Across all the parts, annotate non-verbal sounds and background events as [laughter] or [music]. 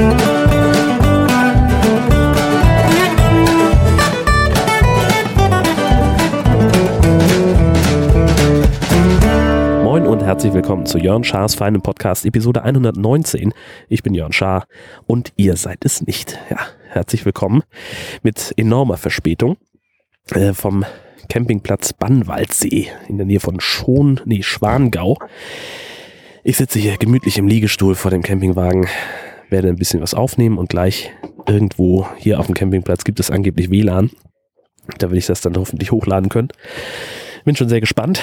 Moin und herzlich willkommen zu Jörn Schars feinem Podcast Episode 119. Ich bin Jörn Schaar und ihr seid es nicht. Ja, herzlich willkommen mit enormer Verspätung äh, vom Campingplatz Bannwaldsee in der Nähe von Schon, nee, Schwangau. Ich sitze hier gemütlich im Liegestuhl vor dem Campingwagen, werde ein bisschen was aufnehmen und gleich irgendwo hier auf dem Campingplatz gibt es angeblich WLAN. Da will ich das dann hoffentlich hochladen können. Bin schon sehr gespannt.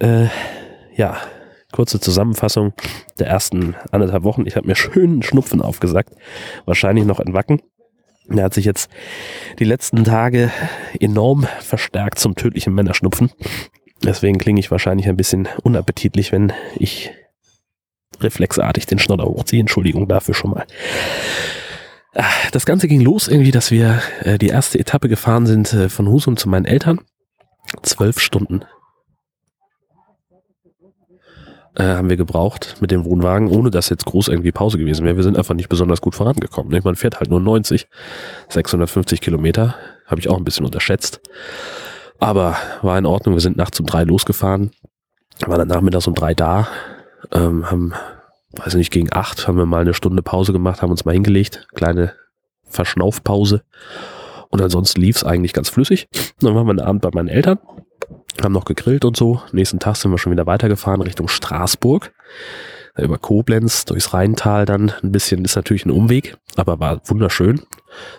Äh, ja, kurze Zusammenfassung der ersten anderthalb Wochen. Ich habe mir schön einen Schnupfen aufgesagt. Wahrscheinlich noch ein Wacken. Der hat sich jetzt die letzten Tage enorm verstärkt zum tödlichen Männerschnupfen. Deswegen klinge ich wahrscheinlich ein bisschen unappetitlich, wenn ich reflexartig den Schnodder hochziehe. Entschuldigung dafür schon mal. Ah, Das Ganze ging los irgendwie, dass wir äh, die erste Etappe gefahren sind äh, von Husum zu meinen Eltern. Zwölf Stunden äh, haben wir gebraucht mit dem Wohnwagen, ohne dass jetzt groß irgendwie Pause gewesen wäre. Wir sind einfach nicht besonders gut vorangekommen. Man fährt halt nur 90, 650 Kilometer, habe ich auch ein bisschen unterschätzt. Aber war in Ordnung. Wir sind nachts um drei losgefahren, waren dann nachmittags um drei da, ähm, haben, weiß ich nicht, gegen acht haben wir mal eine Stunde Pause gemacht, haben uns mal hingelegt, kleine Verschnaufpause. Und ansonsten lief es eigentlich ganz flüssig. Dann waren wir einen Abend bei meinen Eltern, haben noch gegrillt und so. Nächsten Tag sind wir schon wieder weitergefahren Richtung Straßburg. Über Koblenz, durchs Rheintal dann ein bisschen, ist natürlich ein Umweg, aber war wunderschön.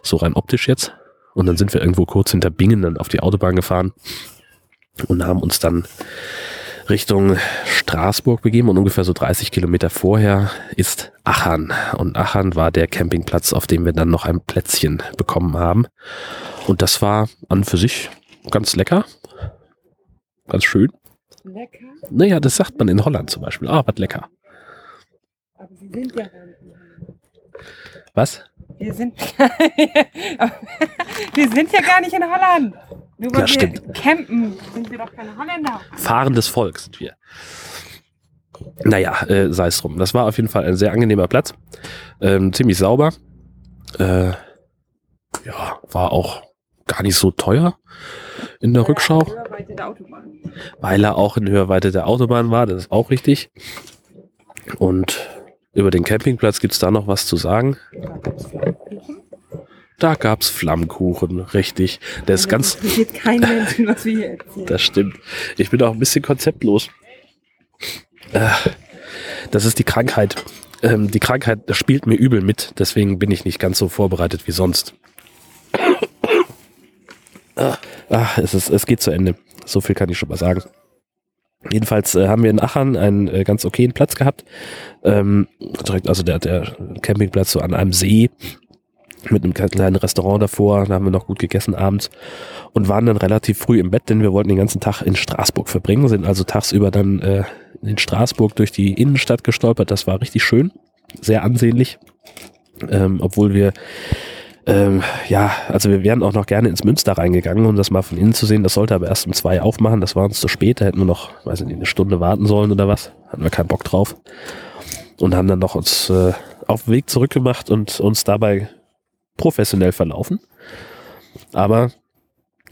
So rein optisch jetzt. Und dann sind wir irgendwo kurz hinter Bingen dann auf die Autobahn gefahren und haben uns dann Richtung Straßburg begeben und ungefähr so 30 Kilometer vorher ist Achern. Und Achern war der Campingplatz, auf dem wir dann noch ein Plätzchen bekommen haben. Und das war an für sich ganz lecker. Ganz schön. Lecker, Naja, das sagt man in Holland zum Beispiel. Ah, was lecker. aber Sie sind ja Was? wir sind, [laughs] wir sind ja gar nicht in Holland. Nur weil Ja, wir stimmt. campen, sind wir doch keine Holländer. Fahrendes Volk sind wir. Naja, äh, sei es drum. Das war auf jeden Fall ein sehr angenehmer Platz. Ähm, ziemlich sauber. Äh, ja, war auch gar nicht so teuer in der Rückschau, Hörweite der weil er auch in Hörweite der Autobahn war. Das ist auch richtig. Und über den Campingplatz gibt's da noch was zu sagen. Da gab's Flammkuchen, richtig. Der ist ganz, Das interessiert keinen Menschen, was wir hier erzählen. Das stimmt. Ich bin auch ein bisschen konzeptlos. Äh, Das ist die Krankheit. Ähm, Die Krankheit spielt mir übel mit, deswegen bin ich nicht ganz so vorbereitet wie sonst. Ah, ah, es, ist, es geht zu Ende. So viel kann ich schon mal sagen. Jedenfalls äh, haben wir in Aachen einen äh, ganz okayen Platz gehabt. Ähm, direkt, also der, der Campingplatz so an einem See mit einem kleinen Restaurant davor. Da haben wir noch gut gegessen abends und waren dann relativ früh im Bett, denn wir wollten den ganzen Tag in Straßburg verbringen, sind also tagsüber dann äh, in Straßburg durch die Innenstadt gestolpert. Das war richtig schön, sehr ansehnlich, ähm, obwohl wir ähm, ja, also wir wären auch noch gerne ins Münster reingegangen, um das mal von innen zu sehen. Das sollte aber erst um zwei aufmachen. Das war uns zu spät. Da hätten wir noch, weiß ich nicht, eine Stunde warten sollen oder was. Hatten wir keinen Bock drauf. Und haben dann noch uns äh, auf den Weg zurückgemacht und uns dabei professionell verlaufen. Aber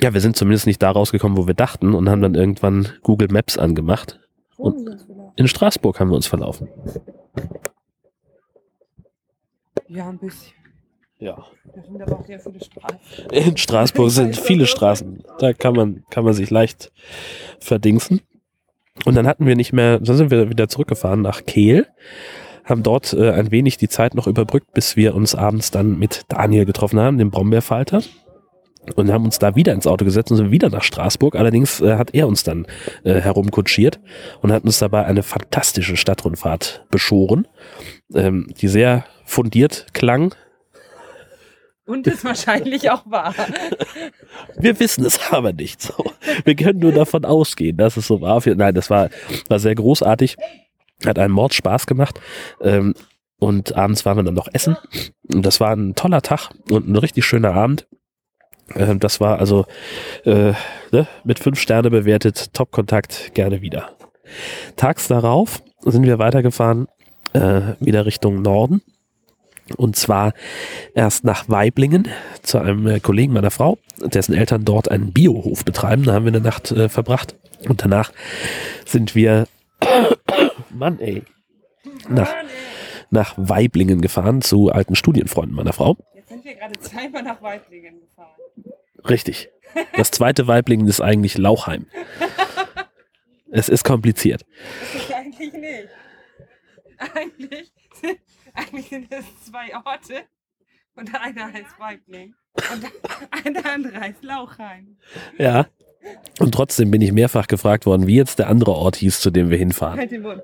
ja, wir sind zumindest nicht da rausgekommen, wo wir dachten und haben dann irgendwann Google Maps angemacht. Und in Straßburg haben wir uns verlaufen. Ja, ein bisschen. Ja. Da sind aber auch sehr viele Straßen. In Straßburg sind [laughs] viele Straßen. Da kann man, kann man sich leicht verdingsen. Und dann hatten wir nicht mehr, dann sind wir wieder zurückgefahren nach Kehl, haben dort äh, ein wenig die Zeit noch überbrückt, bis wir uns abends dann mit Daniel getroffen haben, dem Brombeerfalter. Und haben uns da wieder ins Auto gesetzt und sind wieder nach Straßburg. Allerdings äh, hat er uns dann äh, herumkutschiert und hat uns dabei eine fantastische Stadtrundfahrt beschoren, ähm, die sehr fundiert klang, Und ist wahrscheinlich auch wahr. [laughs] Wir wissen es aber nicht so. Wir können nur davon ausgehen, dass es so war. Nein, das war, war sehr großartig. Hat einen Mord Spaß gemacht. Ähm, und abends waren wir dann noch essen. Und das war ein toller Tag und ein richtig schöner Abend. Ähm, das war also äh, ne, mit fünf Sterne bewertet, Top-Kontakt, gerne wieder. Tags darauf sind wir weitergefahren, äh, wieder Richtung Norden Und zwar erst nach Weiblingen zu einem äh, Kollegen meiner Frau, dessen Eltern dort einen Biohof betreiben. Da haben wir eine Nacht äh, verbracht. Und danach sind wir, Mann ey, nach, nach Weiblingen gefahren zu alten Studienfreunden meiner Frau. Jetzt sind wir gerade zweimal nach Weiblingen gefahren. Richtig. Das zweite Weiblingen ist eigentlich Lauchheim. Es ist kompliziert. Das ist eigentlich nicht. Eigentlich, sind- eigentlich sind es zwei Orte und einer heißt Weibling und einer andere heißt Lauchheim. Ja. Und trotzdem bin ich mehrfach gefragt worden, wie jetzt der andere Ort hieß, zu dem wir hinfahren. Halt den Mund.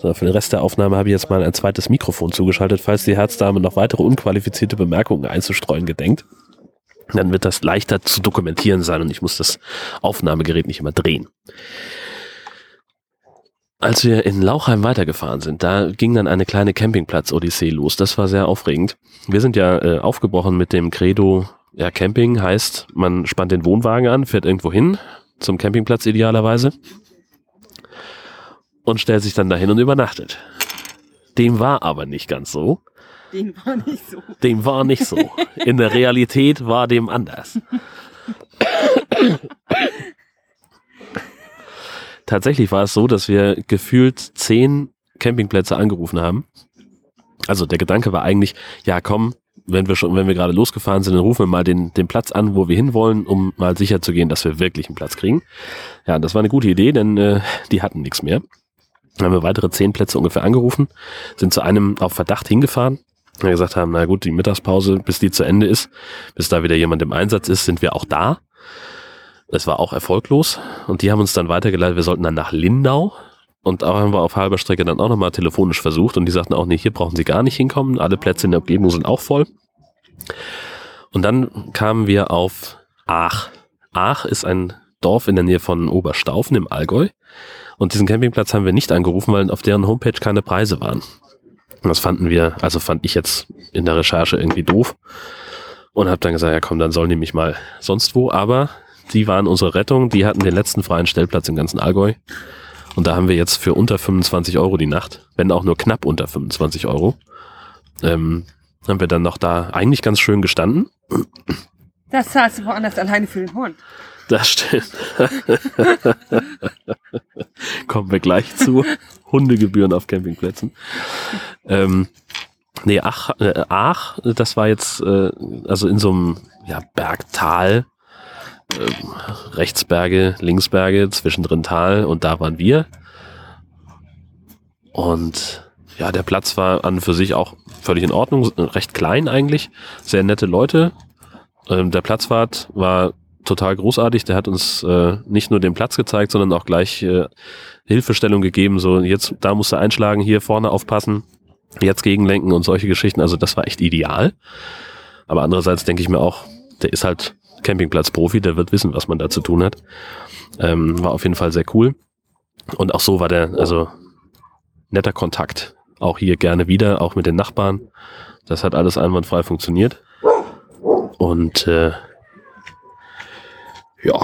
So, für den Rest der Aufnahme habe ich jetzt mal ein zweites Mikrofon zugeschaltet, falls die Herzdame noch weitere unqualifizierte Bemerkungen einzustreuen gedenkt. Dann wird das leichter zu dokumentieren sein und ich muss das Aufnahmegerät nicht immer drehen. Als wir in Lauchheim weitergefahren sind, da ging dann eine kleine Campingplatz-Odyssee los. Das war sehr aufregend. Wir sind ja äh, aufgebrochen mit dem Credo, ja, Camping heißt, man spannt den Wohnwagen an, fährt irgendwo hin, zum Campingplatz idealerweise, und stellt sich dann dahin und übernachtet. Dem war aber nicht ganz so. Den war nicht so. Dem war nicht so. In der Realität war dem anders. Tatsächlich war es so, dass wir gefühlt zehn Campingplätze angerufen haben. Also der Gedanke war eigentlich, ja komm, wenn wir schon, wenn wir gerade losgefahren sind, dann rufen wir mal den, den Platz an, wo wir hinwollen, um mal sicher zu gehen, dass wir wirklich einen Platz kriegen. Ja, das war eine gute Idee, denn äh, die hatten nichts mehr. Dann haben wir weitere zehn Plätze ungefähr angerufen, sind zu einem auf Verdacht hingefahren, wir gesagt haben, na gut, die Mittagspause, bis die zu Ende ist, bis da wieder jemand im Einsatz ist, sind wir auch da. Es war auch erfolglos und die haben uns dann weitergeleitet, wir sollten dann nach Lindau und auch haben wir auf halber Strecke dann auch nochmal telefonisch versucht und die sagten auch, nee, hier brauchen sie gar nicht hinkommen, alle Plätze in der Umgebung sind auch voll. Und dann kamen wir auf Aach. Aach ist ein Dorf in der Nähe von Oberstaufen im Allgäu und diesen Campingplatz haben wir nicht angerufen, weil auf deren Homepage keine Preise waren. Und das fanden wir, also fand ich jetzt in der Recherche irgendwie doof. Und habe dann gesagt, ja komm, dann sollen die mich mal sonst wo. Aber die waren unsere Rettung. Die hatten den letzten freien Stellplatz im ganzen Allgäu. Und da haben wir jetzt für unter 25 Euro die Nacht, wenn auch nur knapp unter 25 Euro, ähm, haben wir dann noch da eigentlich ganz schön gestanden. Das zahlst du woanders alleine für den Hund. Das stimmt. [laughs] Kommen wir gleich zu. Hundegebühren auf Campingplätzen. Ähm, nee, Ach, äh, Aach, das war jetzt äh, also in so einem ja, Bergtal. Ähm, rechts Berge, links Berge, zwischendrin Tal und da waren wir. Und ja, der Platz war an und für sich auch völlig in Ordnung, recht klein eigentlich, sehr nette Leute. Ähm, der Platzwart war total großartig. Der hat uns äh, nicht nur den Platz gezeigt, sondern auch gleich äh, Hilfestellung gegeben. So, jetzt, da musst du einschlagen, hier vorne aufpassen, jetzt gegenlenken und solche Geschichten. Also das war echt ideal. Aber andererseits denke ich mir auch, der ist halt Campingplatz-Profi, der wird wissen, was man da zu tun hat. Ähm, war auf jeden Fall sehr cool. Und auch so war der, also netter Kontakt. Auch hier gerne wieder, auch mit den Nachbarn. Das hat alles einwandfrei funktioniert. Und äh, ja,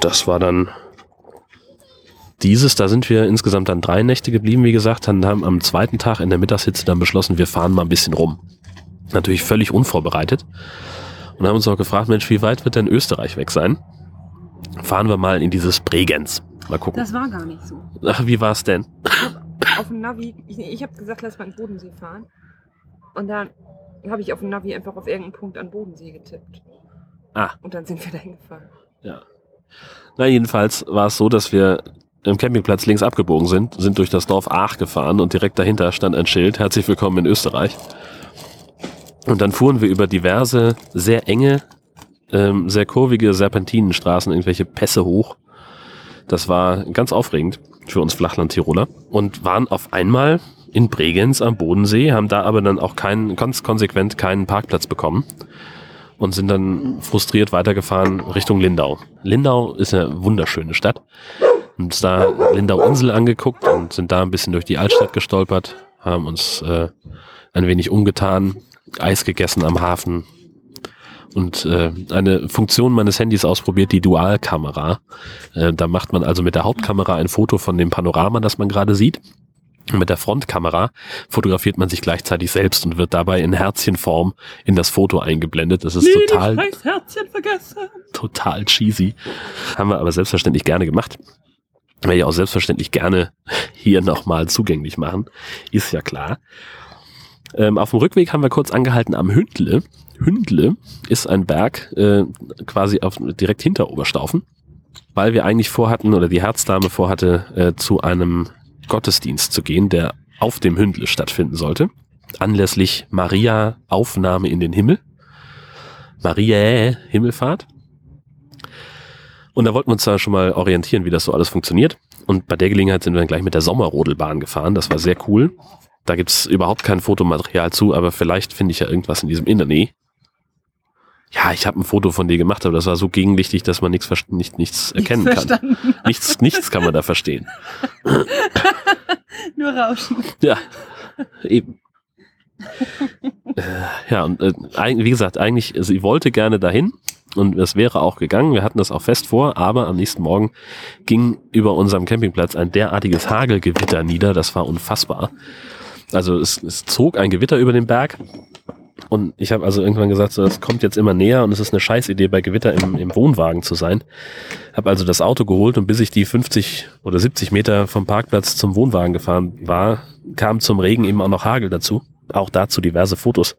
das war dann dieses. Da sind wir insgesamt dann drei Nächte geblieben, wie gesagt. Dann haben am zweiten Tag in der Mittagshitze dann beschlossen, wir fahren mal ein bisschen rum. Natürlich völlig unvorbereitet. Und haben uns auch gefragt, Mensch, wie weit wird denn Österreich weg sein? Fahren wir mal in dieses Bregenz. Mal gucken. Das war gar nicht so. Ach, wie war's denn? Auf dem Navi, ich, ich habe gesagt, lass mal in den Bodensee fahren. Und dann habe ich auf dem Navi einfach auf irgendeinen Punkt an Bodensee getippt. Ah. Und dann sind wir dahin gefahren. Ja. Na, jedenfalls war es so, dass wir im Campingplatz links abgebogen sind, sind durch das Dorf Aach gefahren und direkt dahinter stand ein Schild, herzlich willkommen in Österreich. Und dann fuhren wir über diverse, sehr enge, ähm, sehr kurvige Serpentinenstraßen, irgendwelche Pässe hoch. Das war ganz aufregend für uns Flachland-Tiroler und waren auf einmal in Bregenz am Bodensee, haben da aber dann auch keinen, ganz konsequent keinen Parkplatz bekommen und sind dann frustriert weitergefahren Richtung Lindau. Lindau ist eine wunderschöne Stadt. Uns da Lindau-Insel angeguckt und sind da ein bisschen durch die Altstadt gestolpert, haben uns äh, ein wenig umgetan, Eis gegessen am Hafen und äh, eine Funktion meines Handys ausprobiert, die Dualkamera. Äh, da macht man also mit der Hauptkamera ein Foto von dem Panorama, das man gerade sieht. Mit der Frontkamera fotografiert man sich gleichzeitig selbst und wird dabei in Herzchenform in das Foto eingeblendet. Das ist Nee, total, total cheesy. Haben wir aber selbstverständlich gerne gemacht. Werde ich auch selbstverständlich gerne hier nochmal zugänglich machen. Ist ja klar. Ähm, auf dem Rückweg haben wir kurz angehalten am Hündle. Hündle ist ein Berg äh, quasi auf, direkt hinter Oberstaufen, weil wir eigentlich vorhatten oder die Herzdame vorhatte, äh, zu einem Gottesdienst zu gehen, der auf dem Hündle stattfinden sollte. Anlässlich Maria Aufnahme in den Himmel. Maria Himmelfahrt. Und da wollten wir uns da schon mal orientieren, wie das so alles funktioniert. Und bei der Gelegenheit sind wir dann gleich mit der Sommerrodelbahn gefahren. Das war sehr cool. Da gibt's überhaupt kein Fotomaterial zu, aber vielleicht finde ich ja irgendwas in diesem Internet. Ja, ich habe ein Foto von dir gemacht, aber das war so gegenlichtig, dass man nichts, nicht, nichts erkennen kann. Nichts, nichts kann man da verstehen. [laughs] Nur Rauschen. Ja, eben. äh, ja, und äh, wie gesagt, eigentlich, sie wollte gerne dahin und es wäre auch gegangen. Wir hatten das auch fest vor, aber am nächsten Morgen ging über unserem Campingplatz ein derartiges Hagelgewitter nieder, das war unfassbar. Also es, es zog ein Gewitter über den Berg und ich habe also irgendwann gesagt, so, das kommt jetzt immer näher und es ist eine Scheißidee, bei Gewitter im, im Wohnwagen zu sein. Habe also das Auto geholt und bis ich die 50 oder 70 Meter vom Parkplatz zum Wohnwagen gefahren war, kam zum Regen eben auch noch Hagel dazu. Auch dazu diverse Fotos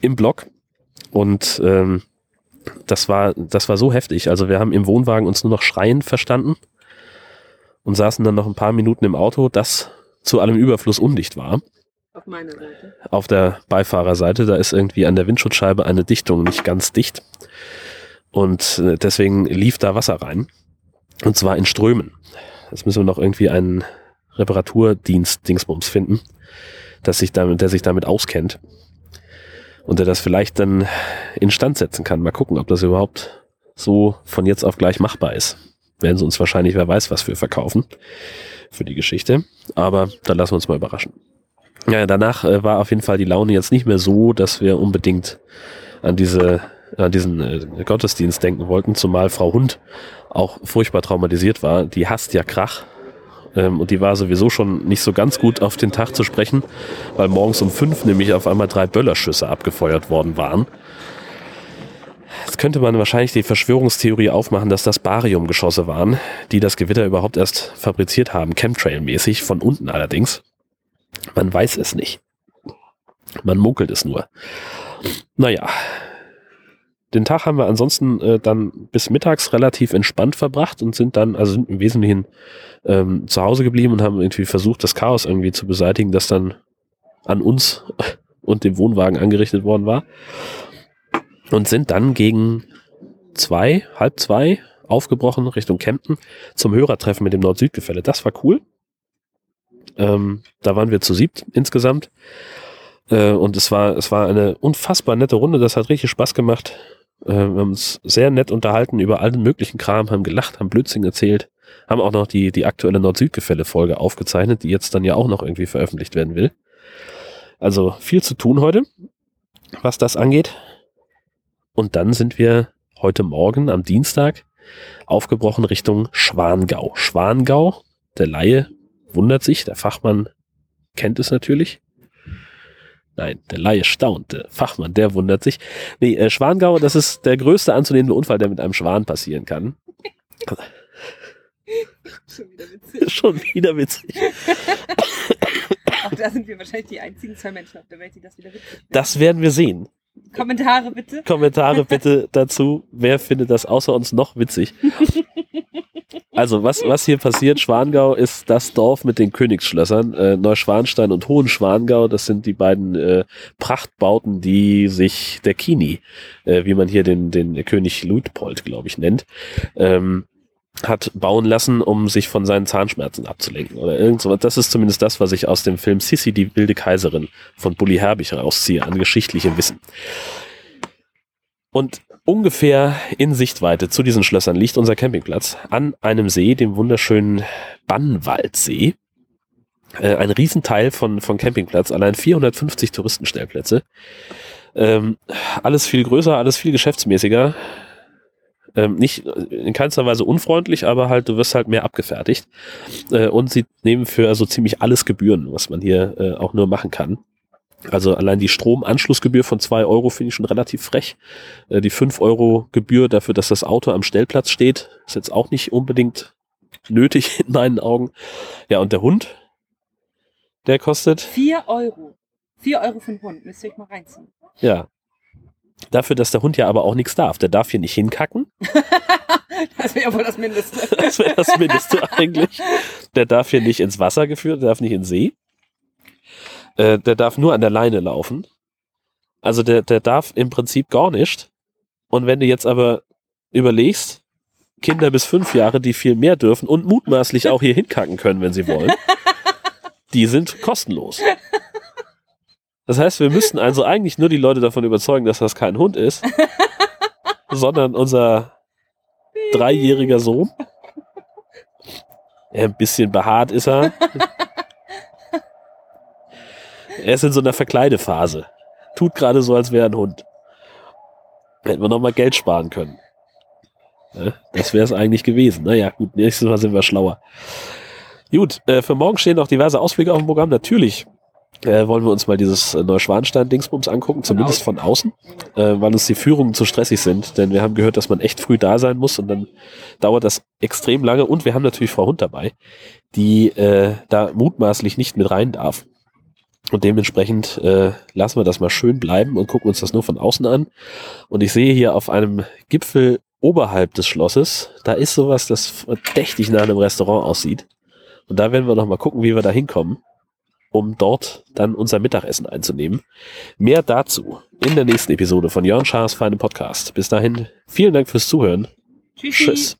im Blog. Und ähm, das war, das war so heftig. Also wir haben im Wohnwagen uns nur noch schreien verstanden und saßen dann noch ein paar Minuten im Auto, das zu allem Überfluss undicht war. Auf meiner Seite. Auf der Beifahrerseite, da ist irgendwie an der Windschutzscheibe eine Dichtung nicht ganz dicht. Und äh, deswegen lief da Wasser rein. Und zwar in Strömen. Jetzt müssen wir noch irgendwie einen Reparaturdienst-Dingsbums finden, dass sich damit, der sich damit auskennt. Und der das vielleicht dann instand setzen kann. Mal gucken, ob das überhaupt so von jetzt auf gleich machbar ist. Werden sie uns wahrscheinlich, wer weiß, was für verkaufen für die Geschichte. Aber da lassen wir uns mal überraschen. Ja, danach äh, war auf jeden Fall die Laune jetzt nicht mehr so, dass wir unbedingt an diese an diesen äh, Gottesdienst denken wollten, zumal Frau Hund auch furchtbar traumatisiert war. Die hasst ja Krach. Ähm, und die war sowieso schon nicht so ganz gut auf den Tag zu sprechen, weil morgens um fünf nämlich auf einmal drei Böllerschüsse abgefeuert worden waren. Jetzt könnte man wahrscheinlich die Verschwörungstheorie aufmachen, dass das Bariumgeschosse waren, die das Gewitter überhaupt erst fabriziert haben, Chemtrail-mäßig, von unten allerdings. Man weiß es nicht. Man munkelt es nur. Naja. Den Tag haben wir ansonsten äh, dann bis mittags relativ entspannt verbracht und sind dann, also sind im Wesentlichen ähm, zu Hause geblieben und haben irgendwie versucht, das Chaos irgendwie zu beseitigen, das dann an uns [laughs] und dem Wohnwagen angerichtet worden war. Und sind dann gegen zwei, halb zwei aufgebrochen Richtung Kempten zum Hörertreffen mit dem Nord-Süd-Gefälle. Das war cool. Ähm, da waren wir zu siebt insgesamt. Äh, und es war, es war eine unfassbar nette Runde. Das hat richtig Spaß gemacht. Äh, wir haben uns sehr nett unterhalten über allen möglichen Kram, haben gelacht, haben Blödsinn erzählt, haben auch noch die, die aktuelle Nord-Süd-Gefälle-Folge aufgezeichnet, die jetzt dann ja auch noch irgendwie veröffentlicht werden will. Also viel zu tun heute, was das angeht. Und dann sind wir heute Morgen am Dienstag aufgebrochen Richtung Schwangau. Schwangau, der Laie wundert sich, der Fachmann kennt es natürlich. Nein, der Laie staunt, der Fachmann, der wundert sich. Nee, äh, Schwangau, das ist der größte anzunehmende Unfall, der mit einem Schwan passieren kann. Schon wieder witzig. [laughs] Schon wieder witzig. Auch da sind wir wahrscheinlich die einzigen zwei Menschen auf der Welt, die das wieder witzig finden. Das werden wir sehen. Kommentare bitte. Kommentare bitte [laughs] dazu. Wer findet das außer uns noch witzig? Also, was, was hier passiert, Schwangau ist das Dorf mit den Königsschlössern. Äh, Neuschwanstein und Hohenschwangau, das sind die beiden äh, Prachtbauten, die sich der Kini, äh, wie man hier den, den König Luitpold, glaube ich, nennt, ähm, hat bauen lassen, um sich von seinen Zahnschmerzen abzulenken oder irgend sowas. Das ist zumindest das, was ich aus dem Film Sissi, die wilde Kaiserin von Bully Herbig rausziehe an geschichtlichem Wissen. Und ungefähr in Sichtweite zu diesen Schlössern liegt unser Campingplatz an einem See, dem wunderschönen Bannwaldsee. Äh, ein Riesenteil von, von Campingplatz, allein 450 Touristenstellplätze. Ähm, alles viel größer, alles viel geschäftsmäßiger. Ähm, nicht in keinster Weise unfreundlich, aber halt, du wirst halt mehr abgefertigt. Äh, und sie nehmen für also ziemlich alles Gebühren, was man hier äh, auch nur machen kann. Also allein die Stromanschlussgebühr von zwei Euro finde ich schon relativ frech. Äh, die fünf Euro Gebühr dafür, dass das Auto am Stellplatz steht, ist jetzt auch nicht unbedingt nötig [laughs] in meinen Augen. Ja, und der Hund, der kostet, 4 Euro. 4 Euro für den Hund. Müsst ihr euch mal reinziehen. ja, dafür, dass der Hund ja aber auch nichts darf. Der darf hier nicht hinkacken. [laughs] Das wäre wohl das Mindeste. [laughs] Das wäre das Mindeste [laughs] eigentlich. Der darf hier nicht ins Wasser geführt, der darf nicht in den See. Äh, der darf nur an der Leine laufen. Also der, der darf im Prinzip gar nicht. Und wenn du jetzt aber überlegst, Kinder bis fünf Jahre, die viel mehr dürfen und mutmaßlich auch hier hinkacken können, wenn sie wollen, die sind kostenlos. Das heißt, wir müssten also eigentlich nur die Leute davon überzeugen, dass das kein Hund ist, [laughs] sondern unser dreijähriger Sohn. Ja, ein bisschen behaart ist er. Er ist in so einer Verkleidephase. Tut gerade so, als wäre er ein Hund. Hätten wir noch mal Geld sparen können. Ja, das wäre es eigentlich gewesen. Naja, gut, nächstes Mal sind wir schlauer. Gut, äh, für morgen stehen noch diverse Ausblicke auf dem Programm. Natürlich äh, wollen wir uns mal dieses äh, Neuschwanstein-Dingsbums angucken, zumindest von außen, äh, weil uns die Führungen zu stressig sind. Denn wir haben gehört, dass man echt früh da sein muss und dann dauert das extrem lange. Und wir haben natürlich Frau Hund dabei, die äh, da mutmaßlich nicht mit rein darf. Und dementsprechend äh, lassen wir das mal schön bleiben und gucken uns das nur von außen an. Und ich sehe hier auf einem Gipfel oberhalb des Schlosses, da ist sowas, das verdächtig nach einem Restaurant aussieht. Und da werden wir noch mal gucken, wie wir da hinkommen, um dort dann unser Mittagessen einzunehmen. Mehr dazu in der nächsten Episode von Jörn Schaas Feine Podcast. Bis dahin, vielen Dank fürs Zuhören. Tschüssi. Tschüss.